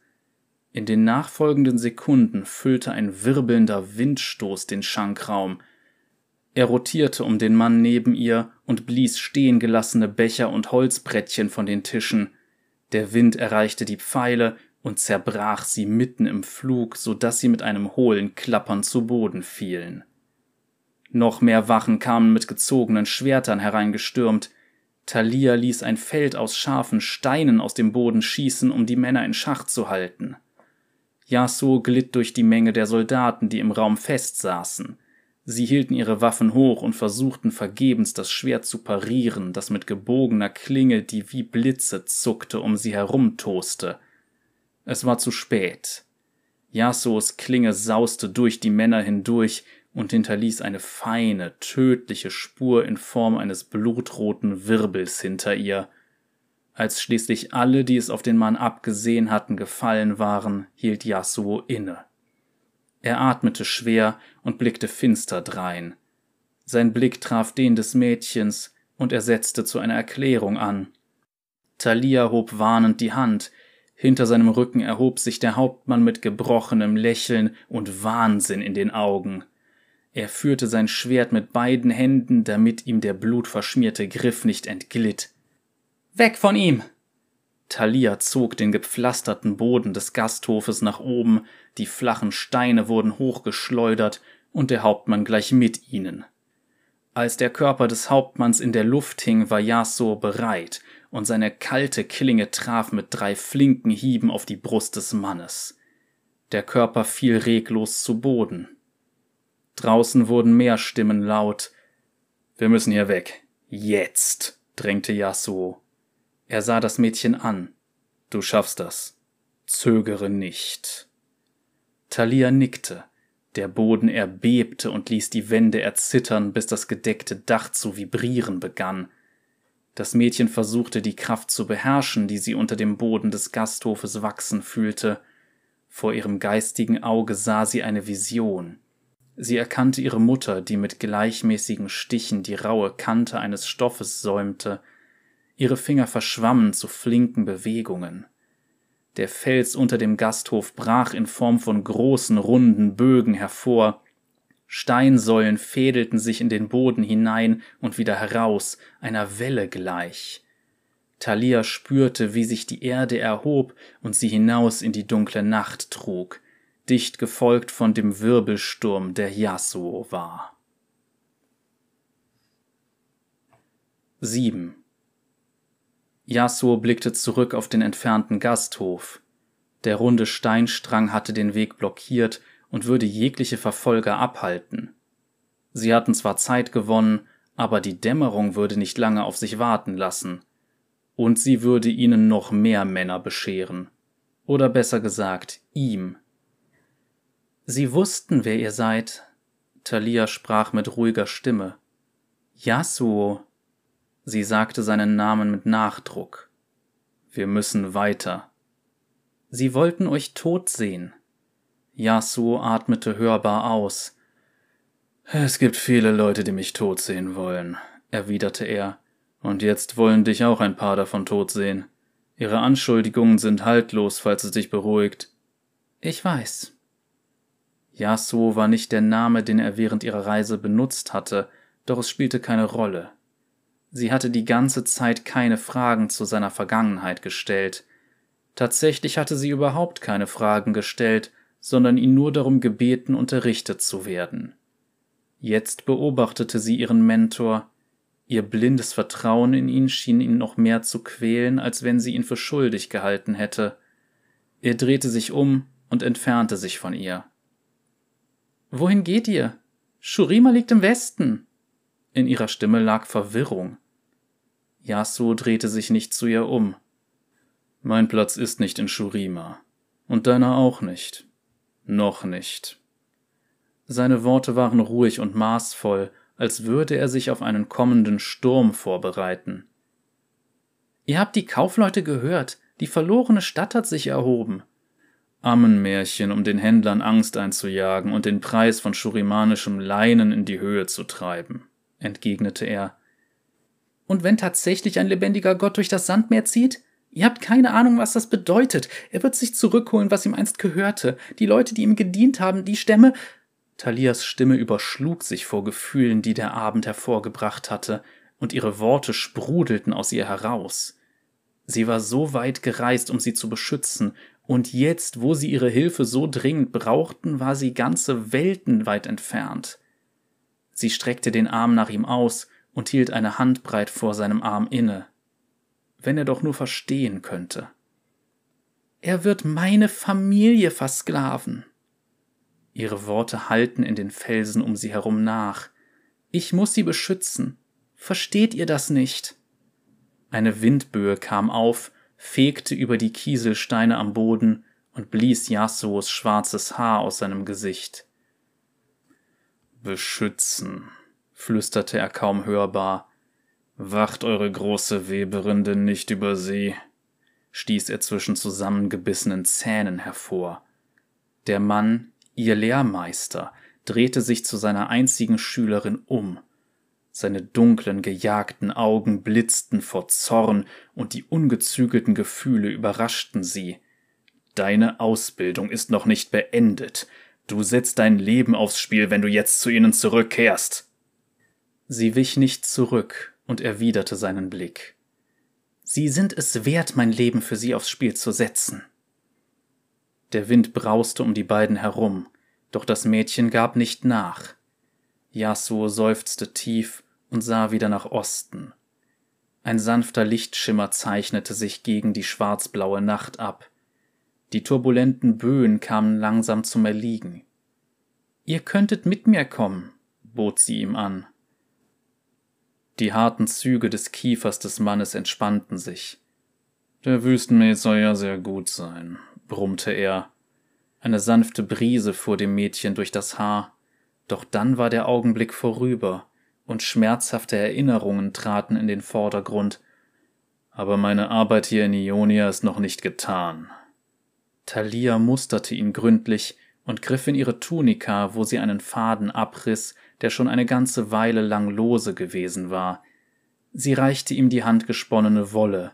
In den nachfolgenden Sekunden füllte ein wirbelnder Windstoß den Schankraum. Er rotierte um den Mann neben ihr und blies stehengelassene Becher und Holzbrettchen von den Tischen. Der Wind erreichte die Pfeile und zerbrach sie mitten im Flug, so dass sie mit einem hohlen Klappern zu Boden fielen. Noch mehr Wachen kamen mit gezogenen Schwertern hereingestürmt. Thalia ließ ein Feld aus scharfen Steinen aus dem Boden schießen, um die Männer in Schach zu halten. Yasuo glitt durch die Menge der Soldaten, die im Raum festsaßen. Sie hielten ihre Waffen hoch und versuchten vergebens das Schwert zu parieren, das mit gebogener Klinge, die wie Blitze zuckte, um sie herumtoste. Es war zu spät. Yasuos Klinge sauste durch die Männer hindurch, und hinterließ eine feine, tödliche Spur in Form eines blutroten Wirbels hinter ihr. Als schließlich alle, die es auf den Mann abgesehen hatten, gefallen waren, hielt Yasuo inne. Er atmete schwer und blickte finster drein. Sein Blick traf den des Mädchens, und er setzte zu einer Erklärung an. Thalia hob warnend die Hand, hinter seinem Rücken erhob sich der Hauptmann mit gebrochenem Lächeln und Wahnsinn in den Augen. Er führte sein Schwert mit beiden Händen, damit ihm der blutverschmierte Griff nicht entglitt. Weg von ihm! Thalia zog den gepflasterten Boden des Gasthofes nach oben, die flachen Steine wurden hochgeschleudert und der Hauptmann gleich mit ihnen. Als der Körper des Hauptmanns in der Luft hing, war Yasuo bereit, und seine kalte Klinge traf mit drei flinken Hieben auf die Brust des Mannes. Der Körper fiel reglos zu Boden. Draußen wurden mehr Stimmen laut. Wir müssen hier weg. Jetzt, drängte Yasuo. Er sah das Mädchen an. Du schaffst das. Zögere nicht. Thalia nickte. Der Boden erbebte und ließ die Wände erzittern, bis das gedeckte Dach zu vibrieren begann. Das Mädchen versuchte die Kraft zu beherrschen, die sie unter dem Boden des Gasthofes wachsen fühlte. Vor ihrem geistigen Auge sah sie eine Vision. Sie erkannte ihre Mutter, die mit gleichmäßigen Stichen die raue Kante eines Stoffes säumte. Ihre Finger verschwammen zu flinken Bewegungen. Der Fels unter dem Gasthof brach in Form von großen, runden Bögen hervor. Steinsäulen fädelten sich in den Boden hinein und wieder heraus, einer Welle gleich. Thalia spürte, wie sich die Erde erhob und sie hinaus in die dunkle Nacht trug dicht gefolgt von dem Wirbelsturm, der Yasuo war. 7. Yasuo blickte zurück auf den entfernten Gasthof. Der runde Steinstrang hatte den Weg blockiert und würde jegliche Verfolger abhalten. Sie hatten zwar Zeit gewonnen, aber die Dämmerung würde nicht lange auf sich warten lassen. Und sie würde ihnen noch mehr Männer bescheren. Oder besser gesagt, ihm. Sie wussten, wer ihr seid. Thalia sprach mit ruhiger Stimme. Yasuo. Sie sagte seinen Namen mit Nachdruck. Wir müssen weiter. Sie wollten euch tot sehen. Yasuo atmete hörbar aus. Es gibt viele Leute, die mich tot sehen wollen, erwiderte er, und jetzt wollen dich auch ein paar davon tot sehen. Ihre Anschuldigungen sind haltlos, falls es dich beruhigt. Ich weiß, Yasuo war nicht der Name, den er während ihrer Reise benutzt hatte, doch es spielte keine Rolle. Sie hatte die ganze Zeit keine Fragen zu seiner Vergangenheit gestellt. Tatsächlich hatte sie überhaupt keine Fragen gestellt, sondern ihn nur darum gebeten, unterrichtet zu werden. Jetzt beobachtete sie ihren Mentor. Ihr blindes Vertrauen in ihn schien ihn noch mehr zu quälen, als wenn sie ihn für schuldig gehalten hätte. Er drehte sich um und entfernte sich von ihr. Wohin geht ihr? Shurima liegt im Westen. In ihrer Stimme lag Verwirrung. Yasuo drehte sich nicht zu ihr um. Mein Platz ist nicht in Shurima. Und deiner auch nicht. Noch nicht. Seine Worte waren ruhig und maßvoll, als würde er sich auf einen kommenden Sturm vorbereiten. Ihr habt die Kaufleute gehört, die verlorene Stadt hat sich erhoben. Ammenmärchen, um den Händlern Angst einzujagen und den Preis von schurimanischem Leinen in die Höhe zu treiben, entgegnete er. Und wenn tatsächlich ein lebendiger Gott durch das Sandmeer zieht? Ihr habt keine Ahnung, was das bedeutet. Er wird sich zurückholen, was ihm einst gehörte. Die Leute, die ihm gedient haben, die Stämme. Thalias Stimme überschlug sich vor Gefühlen, die der Abend hervorgebracht hatte, und ihre Worte sprudelten aus ihr heraus. Sie war so weit gereist, um sie zu beschützen, und jetzt, wo sie ihre Hilfe so dringend brauchten, war sie ganze Welten weit entfernt. Sie streckte den Arm nach ihm aus und hielt eine Handbreit vor seinem Arm inne. Wenn er doch nur verstehen könnte. Er wird meine Familie versklaven. Ihre Worte hallten in den Felsen um sie herum nach. Ich muss sie beschützen. Versteht ihr das nicht? Eine Windböe kam auf, fegte über die Kieselsteine am Boden und blies Yasuos schwarzes Haar aus seinem Gesicht. Beschützen, flüsterte er kaum hörbar. Wacht eure große Weberin denn nicht über sie? stieß er zwischen zusammengebissenen Zähnen hervor. Der Mann, ihr Lehrmeister, drehte sich zu seiner einzigen Schülerin um. Seine dunklen, gejagten Augen blitzten vor Zorn, und die ungezügelten Gefühle überraschten sie. Deine Ausbildung ist noch nicht beendet. Du setzt dein Leben aufs Spiel, wenn du jetzt zu ihnen zurückkehrst. Sie wich nicht zurück und erwiderte seinen Blick. Sie sind es wert, mein Leben für sie aufs Spiel zu setzen. Der Wind brauste um die beiden herum, doch das Mädchen gab nicht nach. Yasuo seufzte tief und sah wieder nach Osten. Ein sanfter Lichtschimmer zeichnete sich gegen die schwarzblaue Nacht ab. Die turbulenten Böen kamen langsam zum Erliegen. Ihr könntet mit mir kommen, bot sie ihm an. Die harten Züge des Kiefers des Mannes entspannten sich. Der Wüstenmet soll ja sehr gut sein, brummte er. Eine sanfte Brise fuhr dem Mädchen durch das Haar, doch dann war der Augenblick vorüber, und schmerzhafte Erinnerungen traten in den Vordergrund. Aber meine Arbeit hier in Ionia ist noch nicht getan. Thalia musterte ihn gründlich und griff in ihre Tunika, wo sie einen Faden abriss, der schon eine ganze Weile lang lose gewesen war. Sie reichte ihm die handgesponnene Wolle.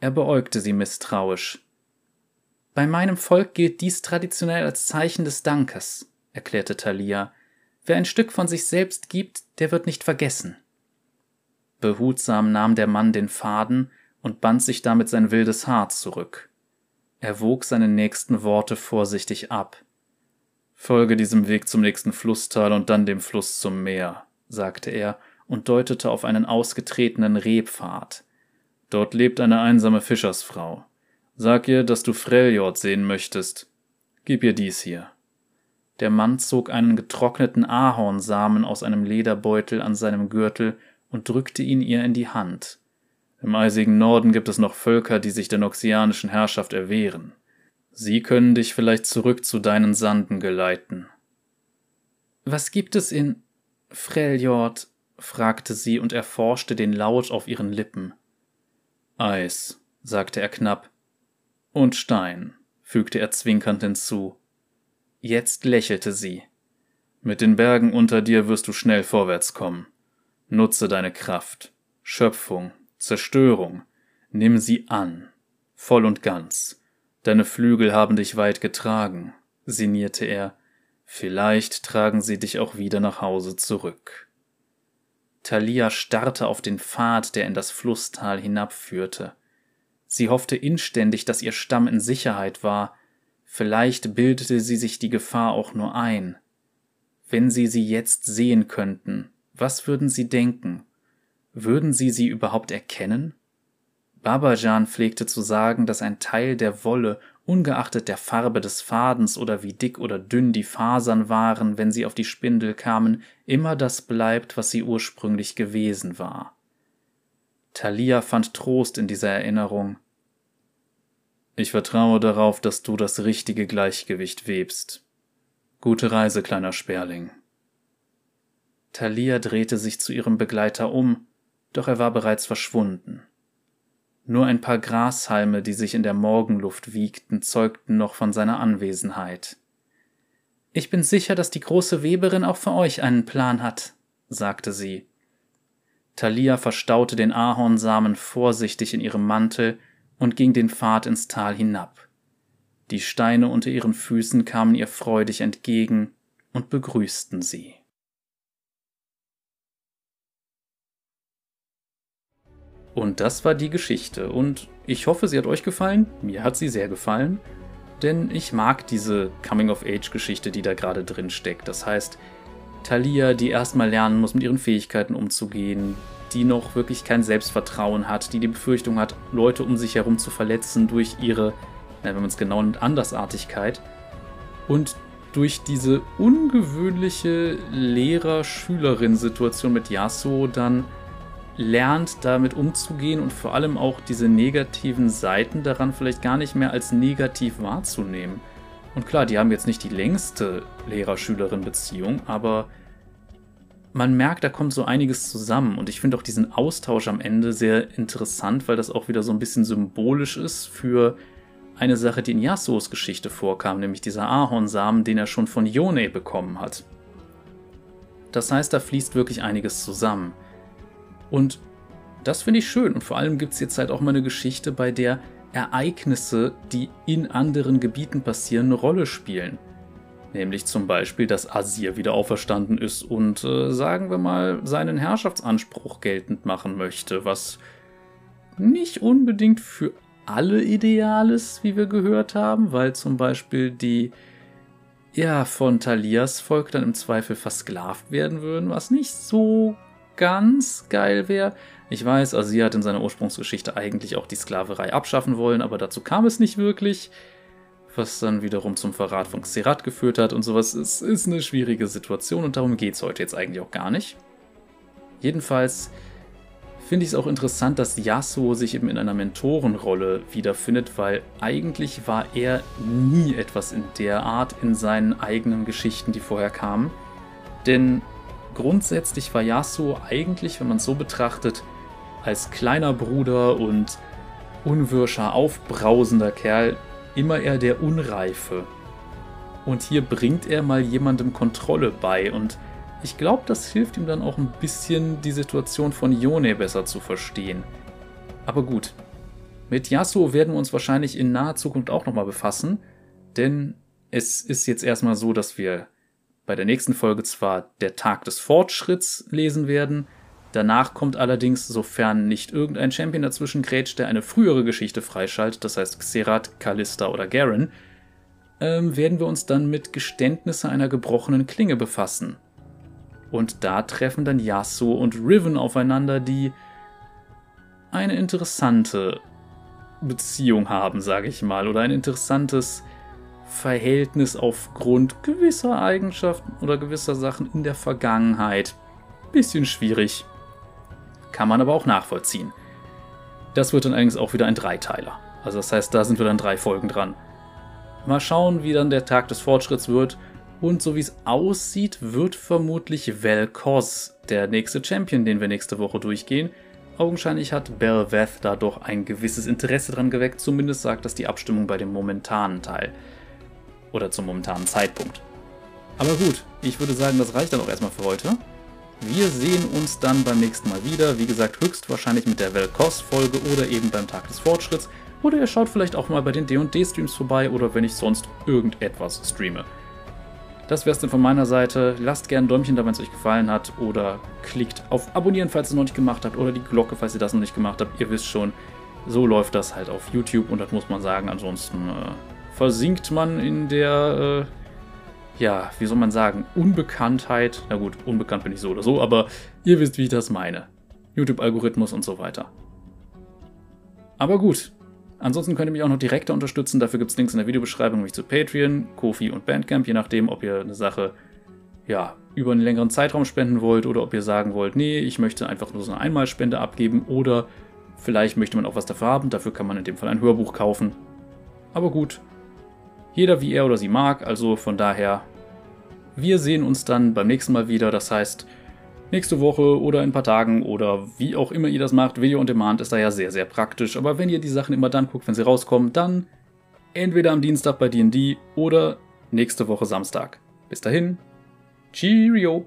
Er beäugte sie misstrauisch. Bei meinem Volk gilt dies traditionell als Zeichen des Dankes, erklärte Thalia. Wer ein Stück von sich selbst gibt, der wird nicht vergessen. Behutsam nahm der Mann den Faden und band sich damit sein wildes Haar zurück. Er wog seine nächsten Worte vorsichtig ab. Folge diesem Weg zum nächsten Flusstal und dann dem Fluss zum Meer, sagte er und deutete auf einen ausgetretenen Rebpfad. Dort lebt eine einsame Fischersfrau. Sag ihr, dass du Freljord sehen möchtest. Gib ihr dies hier. Der Mann zog einen getrockneten Ahornsamen aus einem Lederbeutel an seinem Gürtel und drückte ihn ihr in die Hand. Im eisigen Norden gibt es noch Völker, die sich der noxianischen Herrschaft erwehren. Sie können dich vielleicht zurück zu deinen Sanden geleiten. Was gibt es in Freljord? fragte sie und erforschte den Laut auf ihren Lippen. Eis, sagte er knapp. Und Stein, fügte er zwinkernd hinzu. Jetzt lächelte sie. Mit den Bergen unter dir wirst du schnell vorwärts kommen. Nutze deine Kraft, Schöpfung, Zerstörung, nimm sie an, voll und ganz. Deine Flügel haben dich weit getragen, sinnierte er. Vielleicht tragen sie dich auch wieder nach Hause zurück. Thalia starrte auf den Pfad, der in das Flusstal hinabführte. Sie hoffte inständig, dass ihr Stamm in Sicherheit war, vielleicht bildete sie sich die Gefahr auch nur ein. Wenn sie sie jetzt sehen könnten, was würden sie denken? Würden sie sie überhaupt erkennen? Babajan pflegte zu sagen, dass ein Teil der Wolle, ungeachtet der Farbe des Fadens oder wie dick oder dünn die Fasern waren, wenn sie auf die Spindel kamen, immer das bleibt, was sie ursprünglich gewesen war. Thalia fand Trost in dieser Erinnerung. Ich vertraue darauf, dass du das richtige Gleichgewicht webst. Gute Reise, kleiner Sperling. Thalia drehte sich zu ihrem Begleiter um, doch er war bereits verschwunden. Nur ein paar Grashalme, die sich in der Morgenluft wiegten, zeugten noch von seiner Anwesenheit. Ich bin sicher, dass die große Weberin auch für euch einen Plan hat, sagte sie. Thalia verstaute den Ahornsamen vorsichtig in ihrem Mantel und ging den Pfad ins Tal hinab. Die Steine unter ihren Füßen kamen ihr freudig entgegen und begrüßten sie. Und das war die Geschichte. Und ich hoffe, sie hat euch gefallen. Mir hat sie sehr gefallen. Denn ich mag diese Coming-of-Age-Geschichte, die da gerade drin steckt. Das heißt, Thalia, die erstmal lernen muss, mit ihren Fähigkeiten umzugehen, die noch wirklich kein Selbstvertrauen hat, die die Befürchtung hat, Leute um sich herum zu verletzen durch ihre, wenn man es genau nennt, Andersartigkeit. Und durch diese ungewöhnliche Lehrer-Schülerin-Situation mit Yasuo dann lernt, damit umzugehen und vor allem auch diese negativen Seiten daran vielleicht gar nicht mehr als negativ wahrzunehmen. Und klar, die haben jetzt nicht die längste Lehrer-Schülerin-Beziehung, aber man merkt, da kommt so einiges zusammen. Und ich finde auch diesen Austausch am Ende sehr interessant, weil das auch wieder so ein bisschen symbolisch ist für eine Sache, die in Yasuos Geschichte vorkam, nämlich dieser Ahornsamen, den er schon von Yone bekommen hat. Das heißt, da fließt wirklich einiges zusammen. Und das finde ich schön. Und vor allem gibt es jetzt halt auch mal eine Geschichte, bei der Ereignisse, die in anderen Gebieten passieren, eine Rolle spielen. Nämlich zum Beispiel, dass Asir wieder auferstanden ist und, äh, sagen wir mal, seinen Herrschaftsanspruch geltend machen möchte, was nicht unbedingt für alle ideal ist, wie wir gehört haben, weil zum Beispiel die ja, von Thalias Volk dann im Zweifel versklavt werden würden, was nicht so ganz geil wäre. Ich weiß, Asir hat in seiner Ursprungsgeschichte eigentlich auch die Sklaverei abschaffen wollen, aber dazu kam es nicht wirklich, was dann wiederum zum Verrat von Xerath geführt hat und sowas. Es ist eine schwierige Situation und darum geht es heute jetzt eigentlich auch gar nicht. Jedenfalls finde ich es auch interessant, dass Yasuo sich eben in einer Mentorenrolle wiederfindet, weil eigentlich war er nie etwas in der Art in seinen eigenen Geschichten, die vorher kamen. Denn grundsätzlich war Yasuo eigentlich, wenn man es so betrachtet, als kleiner Bruder und unwirscher, aufbrausender Kerl immer eher der Unreife. Und hier bringt er mal jemandem Kontrolle bei und ich glaube, das hilft ihm dann auch ein bisschen, die Situation von Yone besser zu verstehen. Aber gut. Mit Yasuo werden wir uns wahrscheinlich in naher Zukunft auch nochmal befassen, denn es ist jetzt erstmal so, dass wir bei der nächsten Folge zwar der Tag des Fortschritts lesen werden, danach kommt allerdings, sofern nicht irgendein Champion dazwischen grätscht, der eine frühere Geschichte freischaltet, das heißt Xerath, Callista oder Garen, ähm, werden wir uns dann mit Geständnisse einer gebrochenen Klinge befassen. Und da treffen dann Yasuo und Riven aufeinander, die eine interessante Beziehung haben, sage ich mal, oder ein interessantes Verhältnis aufgrund gewisser Eigenschaften oder gewisser Sachen in der Vergangenheit. Bisschen schwierig. Kann man aber auch nachvollziehen. Das wird dann allerdings auch wieder ein Dreiteiler. Also das heißt, da sind wir dann drei Folgen dran. Mal schauen, wie dann der Tag des Fortschritts wird. Und so wie es aussieht, wird vermutlich Vel'Koz der nächste Champion, den wir nächste Woche durchgehen. Augenscheinlich hat Belveth da doch ein gewisses Interesse dran geweckt, zumindest sagt das die Abstimmung bei dem momentanen Teil. Oder zum momentanen Zeitpunkt. Aber gut, ich würde sagen, das reicht dann auch erstmal für heute. Wir sehen uns dann beim nächsten Mal wieder. Wie gesagt, höchstwahrscheinlich mit der Velkos-Folge oder eben beim Tag des Fortschritts. Oder ihr schaut vielleicht auch mal bei den D&D-Streams vorbei oder wenn ich sonst irgendetwas streame. Das wäre es dann von meiner Seite. Lasst gerne ein Däumchen da, wenn es euch gefallen hat. Oder klickt auf Abonnieren, falls ihr es noch nicht gemacht habt. Oder die Glocke, falls ihr das noch nicht gemacht habt. Ihr wisst schon, so läuft das halt auf YouTube. Und das muss man sagen. Ansonsten äh, versinkt man in der, äh, ja, wie soll man sagen, Unbekanntheit. Na gut, unbekannt bin ich so oder so, aber ihr wisst, wie ich das meine. YouTube-Algorithmus und so weiter. Aber gut. Ansonsten könnt ihr mich auch noch direkter unterstützen. Dafür gibt es Links in der Videobeschreibung, nämlich zu Patreon, Kofi und Bandcamp, je nachdem, ob ihr eine Sache ja, über einen längeren Zeitraum spenden wollt oder ob ihr sagen wollt, nee, ich möchte einfach nur so eine Einmalspende abgeben oder vielleicht möchte man auch was dafür haben. Dafür kann man in dem Fall ein Hörbuch kaufen. Aber gut, jeder wie er oder sie mag, also von daher, wir sehen uns dann beim nächsten Mal wieder. Das heißt, nächste Woche oder in ein paar Tagen oder wie auch immer ihr das macht. Video on Demand ist da ja sehr, sehr praktisch. Aber wenn ihr die Sachen immer dann guckt, wenn sie rauskommen, dann entweder am Dienstag bei D&D oder nächste Woche Samstag. Bis dahin, Cheerio!